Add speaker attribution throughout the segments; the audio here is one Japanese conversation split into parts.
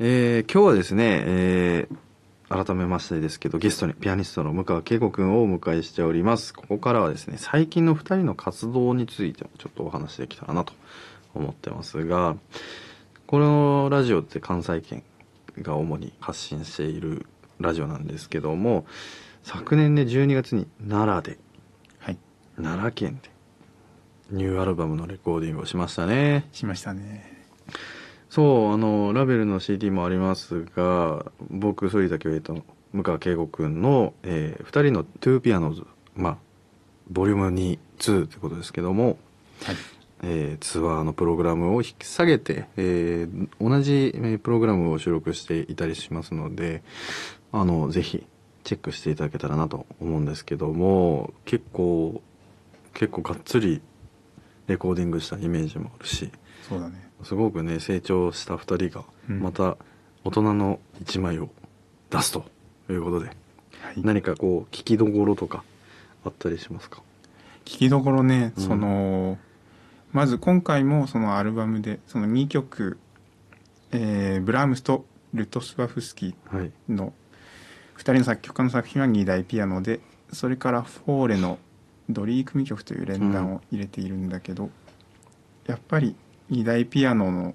Speaker 1: えー、今日はですね、えー、改めましてですけどゲストにピアニストの向川恵子くんをお迎えしております。ここからはですね最近の2人の活動についてもちょっとお話できたらなと思ってますがこのラジオって関西圏が主に発信しているラジオなんですけども昨年ね12月に奈良で、
Speaker 2: はい、
Speaker 1: 奈良県でニューアルバムのレコーディングをしましたね。
Speaker 2: しましたね
Speaker 1: そうあのラベルの CD もありますが僕反田恭平と向川圭吾君の、えー、2人のトゥーピアノズまあボリューム2 2ってことですけども、
Speaker 2: はい。
Speaker 1: えー、ツアーのプログラムを引き下げて、えー、同じプログラムを収録していたりしますのであのぜひチェックしていただけたらなと思うんですけども結構結構がっつりレコーディングしたイメージもあるし
Speaker 2: そうだね
Speaker 1: すごくね成長した2人がまた大人の一枚を出すということで、
Speaker 2: はい、
Speaker 1: 何かこう聞きどころとかあったりしますか？
Speaker 2: 聞きどころね、うん、そのまず今回もそのアルバムでその2曲、えー、ブラームスとルトスワフスキーの2人の作曲家の作品は2台ピアノでそれからフォーレのドリー組曲という連弾を入れているんだけど、うん、やっぱり2台ピアノの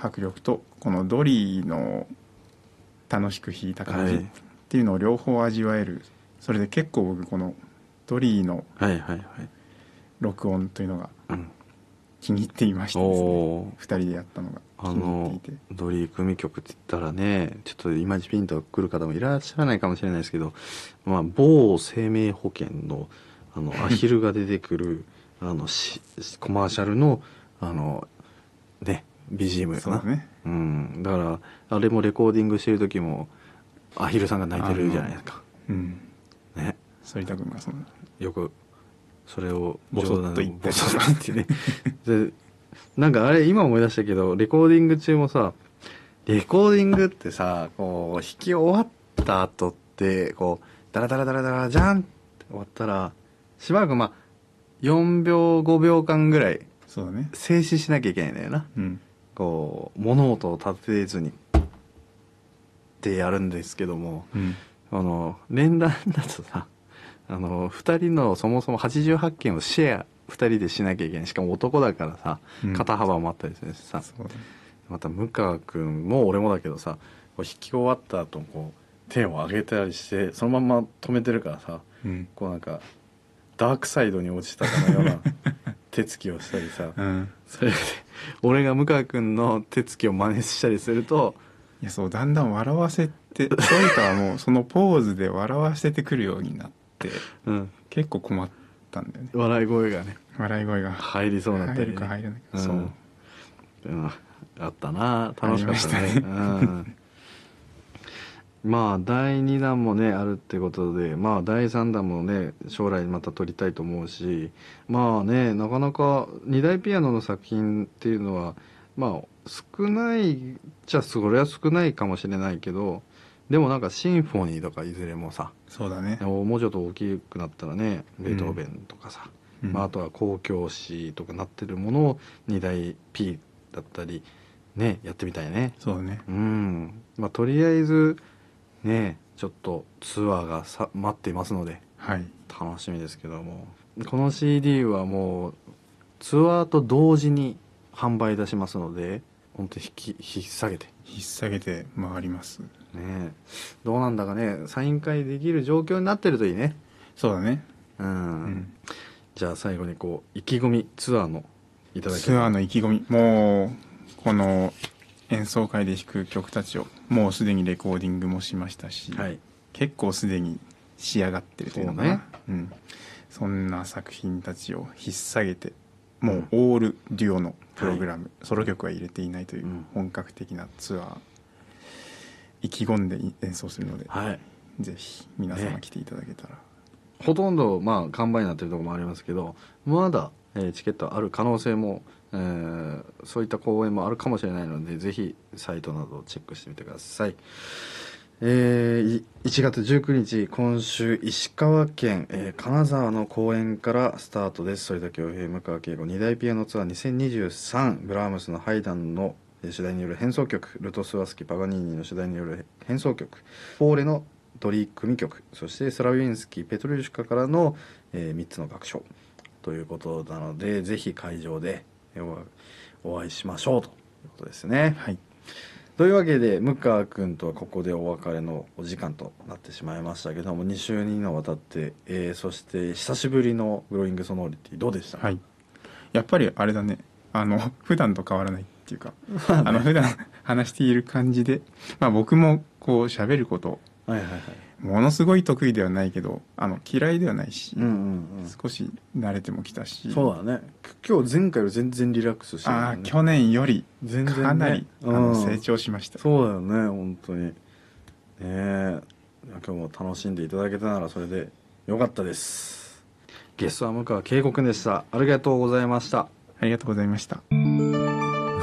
Speaker 2: 迫力とこのドリーの楽しく弾いた感じっていうのを両方味わえる、それで結構僕このドリーの録音というのが気に入っていましてですね、2人でやったのが
Speaker 1: あのドリー組曲って言ったらねちょっと今ピンとくる方もいらっしゃらないかもしれないですけど、まあ、某生命保険のあのアヒルが出てくるあのしコマーシャルのあのね BGM
Speaker 2: かな。う,、ね、
Speaker 1: うん、だからあれもレコーディングしてる時もアヒルさんが泣いてるじゃないですか。
Speaker 2: うん。
Speaker 1: ね。
Speaker 2: 反田君がその
Speaker 1: よくそれを
Speaker 2: ボソッと言って。ボ
Speaker 1: ソッと言ってね。でなんかあれ今思い出したけどレコーディング中もさレコーディングってさこう弾き終わった後ってこうダラダラダラダラじゃんって終わったらしばらくまあ4秒5秒間ぐらい
Speaker 2: そうだね。
Speaker 1: 静止しなきゃいけないんだよな、
Speaker 2: うん、
Speaker 1: こう物音を立てずにってやるんですけども、
Speaker 2: うん、
Speaker 1: あの連弾だとさあの2人のそもそも88件をシェア2人でしなきゃいけない。しかも男だからさ、肩幅もあったりするしさ、また向川君も俺もだけどさこう弾き終わった後こう手を上げたりしてそのまま止めてるからさ、
Speaker 2: うん、
Speaker 1: こうなんかダークサイドに落ちたかのような 手つきをしたりさ、
Speaker 2: うん、
Speaker 1: それで俺が向川君の手つきを真似したりすると
Speaker 2: いやそうだんだん笑わせてそういうかはもうそのポーズで笑わせてくるようになって、
Speaker 1: うん、
Speaker 2: 結構困ったんだよね。
Speaker 1: 笑い声がね。
Speaker 2: 笑い声が。
Speaker 1: 入りそうになったり、
Speaker 2: ね、入るか入らないか、
Speaker 1: うん、
Speaker 2: そう、
Speaker 1: うん、あったな楽しかったね、ね、うんまあ第2弾もねあるってことでまあ第3弾もね将来また撮りたいと思うしまあねなかなか2台ピアノの作品っていうのはまあ少ないじゃそれは少ないかもしれないけどでもなんかシンフォニーとかいずれもさ
Speaker 2: そうだね。
Speaker 1: もうちょっと大きくなったらねベートーベンとかさ、うん、まあ、あとは交響詩とかなってるものを2台 P だったりねやってみたいね。
Speaker 2: そうね。
Speaker 1: うん。まあとりあえずねちょっとツアーがさ待っていますので、
Speaker 2: はい、
Speaker 1: 楽しみですけども。この CD はもうツアーと同時に販売出しますので本当に引き引っ提げて。
Speaker 2: 引っ提げて回ります。
Speaker 1: ねどうなんだかねサイン会できる状況になってるといいね。
Speaker 2: そうだね。
Speaker 1: うん、うん、じゃあ最後にこう意気込みツアーのいただき
Speaker 2: ツアーの意気込み。もうこの演奏会で弾く曲たちをもうすでにレコーディングもしましたし、
Speaker 1: はい、
Speaker 2: 結構すでに仕上がってるというのかな。
Speaker 1: ね。
Speaker 2: うん、そんな作品たちを引っ提げてもうオールデュオのプログラム、はい、ソロ曲は入れていないという本格的なツアー、意気込んで演奏するので、
Speaker 1: はい、
Speaker 2: ぜひ皆様来ていただけたら、ね、
Speaker 1: ほとんどまあ完売になってるところもありますけどまだ、えー、チケットある可能性もえー、そういった公演もあるかもしれないのでぜひサイトなどをチェックしてみてください。えー、1月19日今週石川県、えー、金沢の公演からスタートです。反田恭平向川慶吾二大ピアノツアー2023ブラームスのハイダンの、主題による変奏曲。ルトスワスキ・パガニーニの主題による変奏曲。フォーレのドリー組曲。そしてスラウィンスキー・ペトルシュカからの、えー、3つの楽章。ということなのでぜひ会場でお会いしましょうということですね。
Speaker 2: はい。
Speaker 1: というわけで向川君とはここでお別れのお時間となってしまいましたけども2週にわたって、えー、そして久しぶりのグローイングソノリティどうでした、
Speaker 2: はい。やっぱりあれだね。あの普段と変わらないっていうか あの普段話している感じで、まあ、僕もこう喋ること
Speaker 1: はいはいはい。
Speaker 2: ものすごい得意ではないけどあの嫌いではないし、
Speaker 1: うんうんうん、
Speaker 2: 少し慣れてもきたし。
Speaker 1: そうだね。今日前回より全然リラックスしてる、
Speaker 2: ね、ああ去年より全然、ね、かなり、あの成長しました。
Speaker 1: そうだよね本当に。ねえ。今日も楽しんでいただけたならそれでよかったです。ゲストは向川圭吾君でした。ありがとうございました。
Speaker 2: ありがとうございました。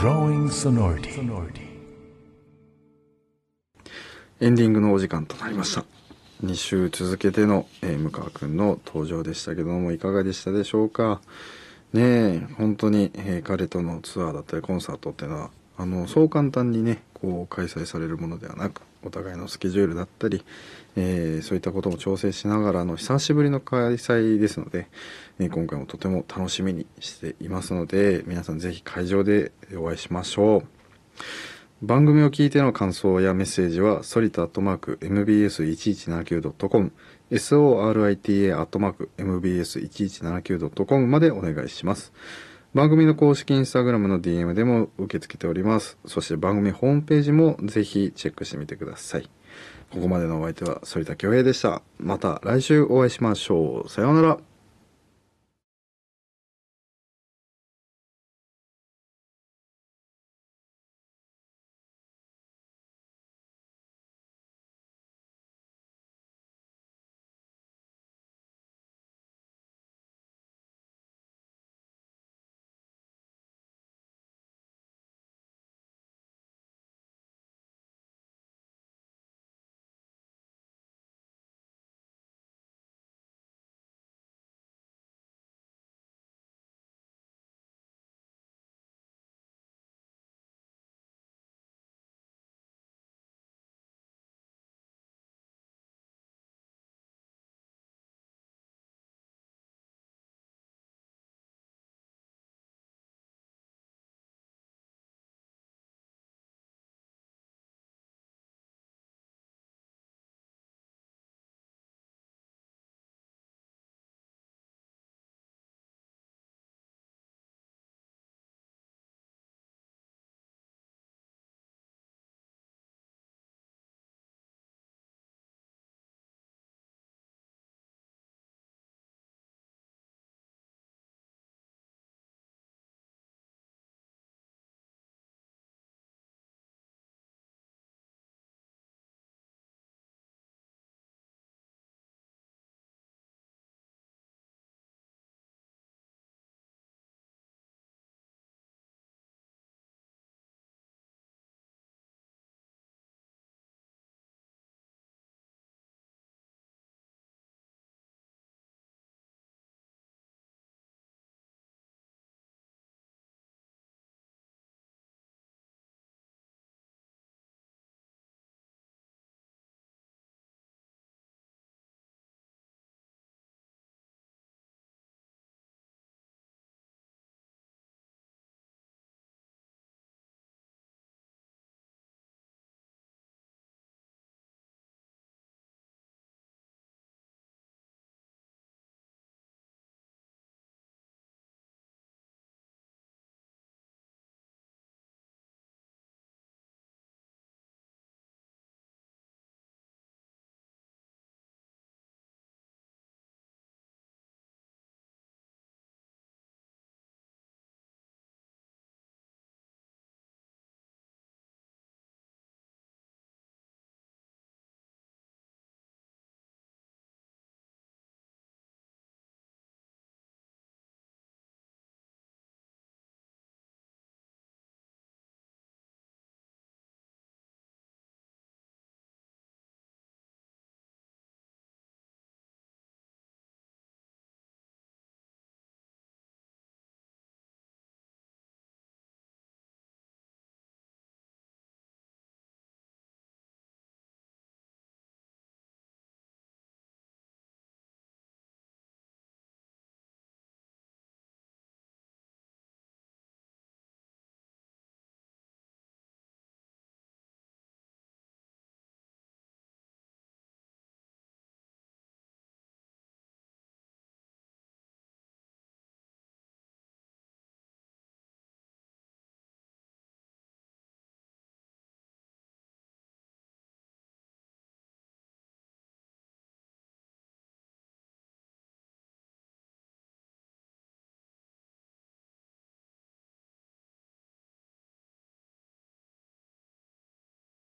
Speaker 2: Growing Sonority
Speaker 1: エンディングのお時間となりました2週続けての、えー、向川くんの登場でしたけどもいかがでしたでしょうか？ねえ本当に、えー、彼とのツアーだったりコンサートっていうのはあのそう簡単にねこう開催されるものではなくお互いのスケジュールだったり、えー、そういったことも調整しながらの久しぶりの開催ですので、えー、今回もとても楽しみにしていますので皆さん是非会場でお会いしましょう。番組を聞いての感想やメッセージは、ソリタアットマーク mbs1179.com、sorita アットマーク mbs1179.com までお願いします。番組の公式インスタグラムの DM でも受け付けております。そして番組ホームページもぜひチェックしてみてください。ここまでのお相手は反田恭平でした。また来週お会いしましょう。さようなら。